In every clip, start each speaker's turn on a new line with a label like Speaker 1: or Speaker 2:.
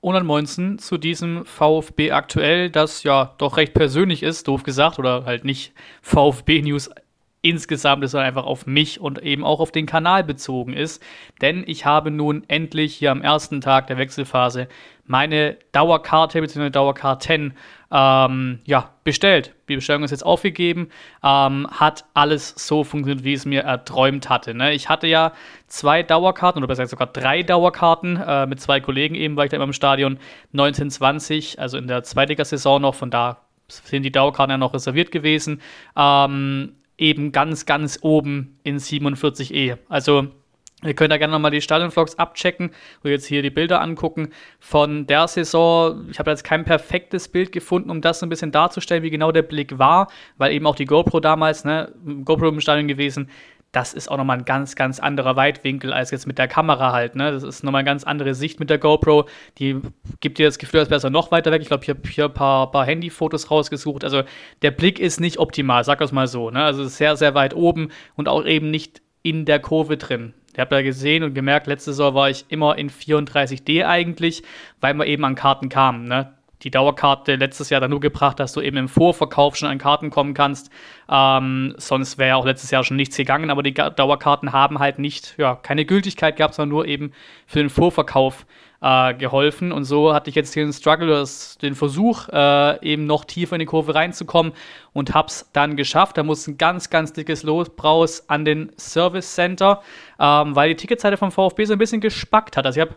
Speaker 1: und ansonsten zu diesem VfB aktuell, das ja doch recht persönlich ist, doof gesagt, oder halt nicht VfB Insgesamt, sondern einfach auf mich und eben auch auf den Kanal bezogen ist. Denn ich habe nun endlich hier am ersten Tag der Wechselphase meine Dauerkarte bzw. Dauerkarten ähm, ja, bestellt. Die Bestellung ist jetzt aufgegeben. Ähm, hat alles so funktioniert, wie es mir erträumt hatte. Ne? Ich hatte ja zwei Dauerkarten oder besser gesagt sogar drei Dauerkarten äh, mit zwei Kollegen eben, war ich da immer im Stadion 1920, also in der Zweitligasaison noch. Von da sind die Dauerkarten ja noch reserviert gewesen. Ähm, eben ganz, ganz oben in 47e. Also Ihr könnt da gerne nochmal die Stadionvlogs abchecken und jetzt hier die Bilder angucken von der Saison. Ich habe jetzt kein perfektes Bild gefunden, um das so ein bisschen darzustellen, wie genau der Blick war, weil eben auch die GoPro damals, ne, GoPro im Stadion gewesen, das ist auch nochmal ein ganz, ganz anderer Weitwinkel als jetzt mit der Kamera halt. Ne? Das ist nochmal eine ganz andere Sicht mit der GoPro. Die gibt dir das Gefühl, als wäre es noch weiter weg. Ich glaube, ich habe hier ein paar, paar Handyfotos rausgesucht. Also der Blick ist nicht optimal, sag das mal so. Ne? Also sehr, sehr weit oben und auch eben nicht in der Kurve drin. Ihr habt ja gesehen und gemerkt, letzte Saison war ich immer in 34D eigentlich, weil man eben an Karten kam. Ne? Die Dauerkarte letztes Jahr dann nur gebracht, dass du eben im Vorverkauf schon an Karten kommen kannst. Ähm, sonst wäre auch letztes Jahr schon nichts gegangen, aber die Dauerkarten haben halt nicht, ja, keine Gültigkeit gehabt, sondern nur eben für den Vorverkauf äh, geholfen. Und so hatte ich jetzt den Struggle, den Versuch, äh, eben noch tiefer in die Kurve reinzukommen und hab's dann geschafft. Da muss ein ganz, ganz dickes Los raus an den Service Center, ähm, weil die Ticketseite vom VfB so ein bisschen gespackt hat. Also ich habe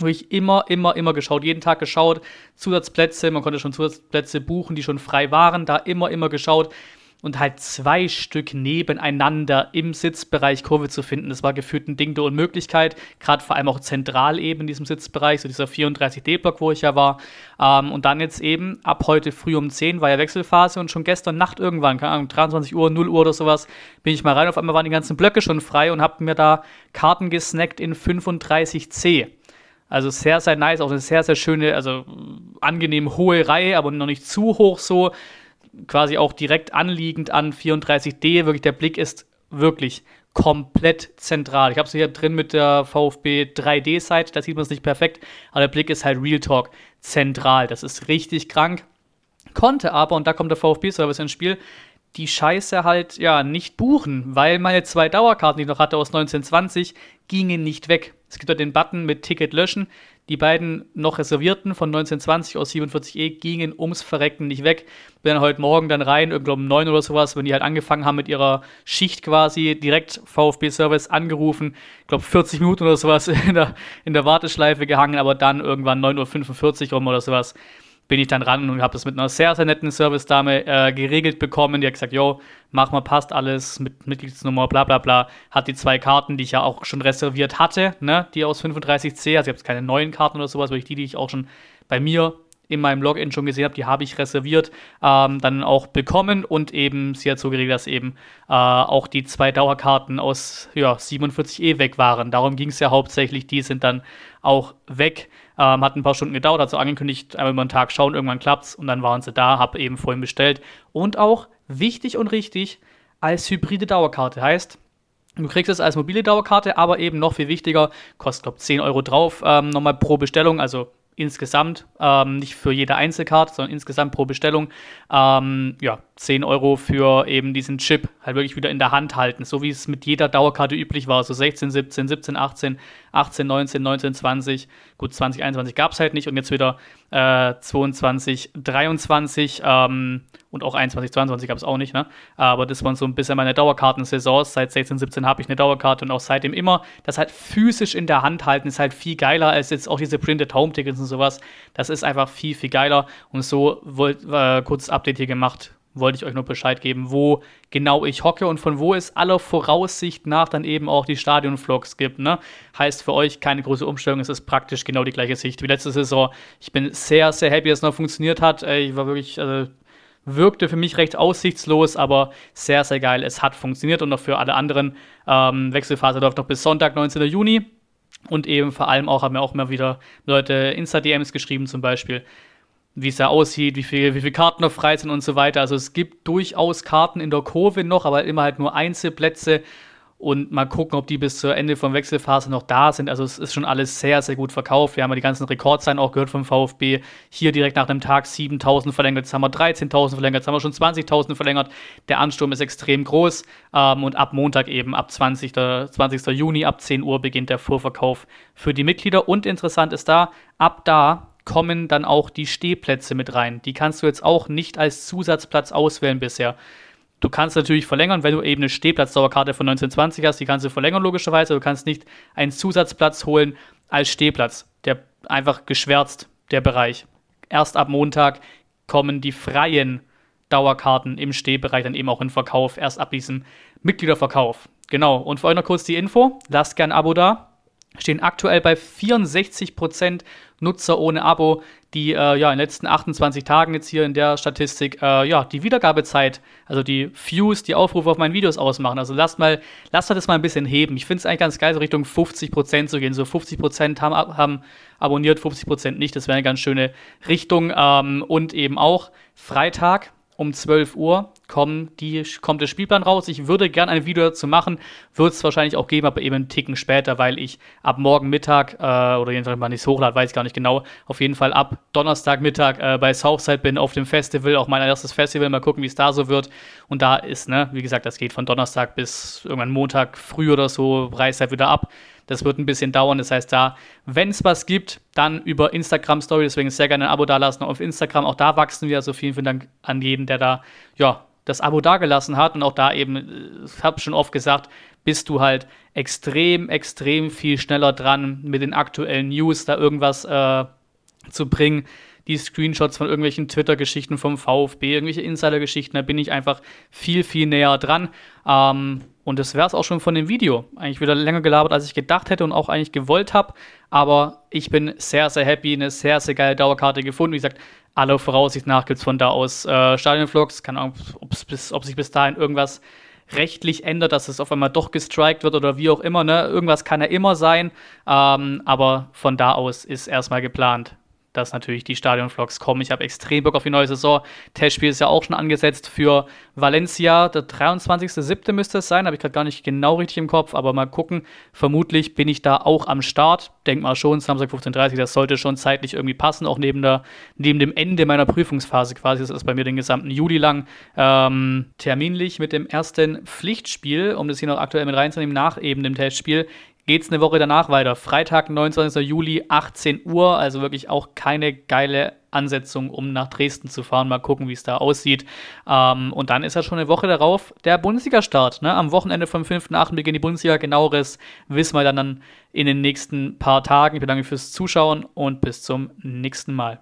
Speaker 1: wirklich immer, immer, immer geschaut, jeden Tag geschaut, Zusatzplätze, man konnte schon Zusatzplätze buchen, die schon frei waren, da immer, immer geschaut, und halt zwei Stück nebeneinander im Sitzbereich Kurve zu finden. Das war gefühlt ein Ding der Unmöglichkeit, gerade vor allem auch zentral eben in diesem Sitzbereich, so dieser 34D-Block, wo ich ja war. Ähm, und dann jetzt eben ab heute früh um 10 war ja Wechselphase und schon gestern Nacht irgendwann, keine Ahnung, 23 Uhr, 0 Uhr oder sowas, bin ich mal rein. Auf einmal waren die ganzen Blöcke schon frei und hab mir da Karten gesnackt in 35C. Also sehr, sehr nice, auch eine sehr, sehr schöne, also angenehm hohe Reihe, aber noch nicht zu hoch so quasi auch direkt anliegend an 34D. Wirklich, der Blick ist wirklich komplett zentral. Ich habe es hier drin mit der VfB 3D-Site, da sieht man es nicht perfekt, aber der Blick ist halt Real Talk zentral. Das ist richtig krank. Konnte aber, und da kommt der VfB-Service ins Spiel, die Scheiße halt ja nicht buchen, weil meine zwei Dauerkarten, die ich noch hatte aus 1920, gingen nicht weg. Es gibt ja den Button mit Ticket löschen. Die beiden noch reservierten von 1920 aus 47E gingen ums Verrecken nicht weg. Bin dann heute Morgen dann rein, irgendwie um 9 oder sowas, wenn die halt angefangen haben mit ihrer Schicht quasi, direkt VfB-Service angerufen. Ich glaube 40 Minuten oder sowas in der, in der Warteschleife gehangen, aber dann irgendwann 9.45 Uhr rum oder sowas bin ich dann ran und habe das mit einer sehr, sehr netten Service-Dame äh, geregelt bekommen. Die hat gesagt, jo, mach mal, passt alles mit Mitgliedsnummer, bla bla bla. Hat die zwei Karten, die ich ja auch schon reserviert hatte, ne, die aus 35C, also ich habe jetzt keine neuen Karten oder sowas, weil ich die, die ich auch schon bei mir in meinem Login schon gesehen habe, die habe ich reserviert, ähm, dann auch bekommen und eben sie hat so geregelt, dass eben äh, auch die zwei Dauerkarten aus ja, 47E weg waren. Darum ging es ja hauptsächlich, die sind dann auch weg. Ähm, hat ein paar Stunden gedauert, hat so angekündigt, einmal über den Tag schauen, irgendwann klappt's. Und dann waren sie da, habe eben vorhin bestellt. Und auch wichtig und richtig als hybride Dauerkarte. Heißt, Du kriegst es als mobile Dauerkarte, aber eben noch viel wichtiger, kostet glaube 10 Euro drauf, ähm, nochmal pro Bestellung, also insgesamt, ähm, nicht für jede Einzelkarte, sondern insgesamt pro Bestellung, ähm, ja, 10 Euro für eben diesen Chip halt wirklich wieder in der Hand halten, so wie es mit jeder Dauerkarte üblich war, so 16, 17, 17, 18, 18, 19, 19, 20, gut, 20, 21 gab es halt nicht und jetzt wieder äh, 22, 23 ähm, und auch 21, 22 gab es auch nicht, ne? Aber das waren so ein bisschen meine Dauerkartensaisons. Seit 16, 17 habe ich eine Dauerkarte und auch seitdem immer. Das halt physisch in der Hand halten ist halt viel geiler als jetzt auch diese Printed Home Tickets und sowas. Das ist einfach viel, viel geiler. Und so wollt, äh, kurzes Update hier gemacht wollte ich euch nur Bescheid geben, wo genau ich hocke und von wo es aller Voraussicht nach dann eben auch die Stadionvlogs gibt. Ne? Heißt für euch keine große Umstellung, es ist praktisch genau die gleiche Sicht wie letzte Saison. Ich bin sehr, sehr happy, dass es noch funktioniert hat. Ich war wirklich, also, wirkte für mich recht aussichtslos, aber sehr, sehr geil. Es hat funktioniert und auch für alle anderen. Ähm, Wechselphase läuft noch bis Sonntag, 19. Juni. Und eben vor allem auch haben mir auch immer wieder Leute Insta-DMs geschrieben, zum Beispiel, wie es da aussieht, wie viele wie viel Karten noch frei sind und so weiter. Also es gibt durchaus Karten in der Kurve noch, aber immer halt nur Einzelplätze. und mal gucken, ob die bis zur Ende von Wechselphase noch da sind. Also es ist schon alles sehr, sehr gut verkauft. Wir haben ja die ganzen Rekordzahlen auch gehört vom VfB. Hier direkt nach einem Tag 7.000 verlängert, jetzt haben wir 13.000 verlängert, jetzt haben wir schon 20.000 verlängert. Der Ansturm ist extrem groß ähm, und ab Montag eben, ab 20. 20. Juni, ab 10 Uhr beginnt der Vorverkauf für die Mitglieder. Und interessant ist da, ab da kommen dann auch die Stehplätze mit rein. Die kannst du jetzt auch nicht als Zusatzplatz auswählen bisher. Du kannst natürlich verlängern, wenn du eben eine Stehplatzdauerkarte von 1920 hast, die kannst du verlängern logischerweise. Du kannst nicht einen Zusatzplatz holen als Stehplatz, der einfach geschwärzt, der Bereich. Erst ab Montag kommen die freien Dauerkarten im Stehbereich dann eben auch in Verkauf, erst ab diesem Mitgliederverkauf. Genau, und für euch noch kurz die Info, lasst gern ein Abo da, stehen aktuell bei 64% Nutzer ohne Abo, die äh, ja in den letzten 28 Tagen jetzt hier in der Statistik äh, ja die Wiedergabezeit, also die Views, die Aufrufe auf meinen Videos ausmachen. Also lasst mal, lasst das mal ein bisschen heben. Ich finde es eigentlich ganz geil, so Richtung 50% zu gehen. So 50% haben, haben abonniert, 50% nicht. Das wäre eine ganz schöne Richtung. Ähm, und eben auch Freitag um 12 Uhr kommen die, kommt der Spielplan raus. Ich würde gerne ein Video dazu machen, wird es wahrscheinlich auch geben, aber eben einen Ticken später, weil ich ab morgen Mittag äh, oder jedenfalls mal nicht hochlade, weiß ich gar nicht genau, auf jeden Fall ab Donnerstagmittag äh, bei Southside bin auf dem Festival, auch mein erstes Festival, mal gucken, wie es da so wird. Und da ist, ne, wie gesagt, das geht von Donnerstag bis irgendwann Montag früh oder so, reißt halt wieder ab. Das wird ein bisschen dauern. Das heißt, da, wenn es was gibt, dann über Instagram Story. Deswegen sehr gerne ein Abo dalassen auf Instagram. Auch da wachsen wir. Also vielen, vielen Dank an jeden, der da, ja, das Abo dagelassen hat. Und auch da eben, äh, ich habe schon oft gesagt, bist du halt extrem, extrem viel schneller dran, mit den aktuellen News da irgendwas äh, zu bringen. Die Screenshots von irgendwelchen Twitter-Geschichten vom VfB, irgendwelche Insider-Geschichten, da bin ich einfach viel, viel näher dran. Ähm, und das wäre es auch schon von dem Video. Eigentlich wieder länger gelabert, als ich gedacht hätte und auch eigentlich gewollt habe. Aber ich bin sehr, sehr happy, eine sehr, sehr geile Dauerkarte gefunden. Wie gesagt, aller Voraussicht nach gibt es von da aus äh, Stadionvlogs. Keine Ahnung, bis, ob sich bis dahin irgendwas rechtlich ändert, dass es auf einmal doch gestrikt wird oder wie auch immer. Ne? Irgendwas kann ja immer sein. Ähm, aber von da aus ist erstmal geplant dass natürlich die Stadionvlogs kommen. Ich habe extrem Bock auf die neue Saison. Testspiel ist ja auch schon angesetzt für Valencia. Der 23.07. müsste es sein, habe ich gerade gar nicht genau richtig im Kopf, aber mal gucken. Vermutlich bin ich da auch am Start. Denk mal schon, Samstag 15.30 Uhr, das sollte schon zeitlich irgendwie passen, auch neben, der, neben dem Ende meiner Prüfungsphase quasi. Das ist bei mir den gesamten Juli lang ähm, terminlich mit dem ersten Pflichtspiel, um das hier noch aktuell mit reinzunehmen, nach eben dem Testspiel geht es eine Woche danach weiter. Freitag, 29. Juli, 18 Uhr. Also wirklich auch keine geile Ansetzung, um nach Dresden zu fahren. Mal gucken, wie es da aussieht. Ähm, und dann ist ja schon eine Woche darauf der Bundesliga-Start. Ne? Am Wochenende vom 5.8. beginnt die Bundesliga. Genaueres wissen wir dann in den nächsten paar Tagen. Ich bedanke mich fürs Zuschauen und bis zum nächsten Mal.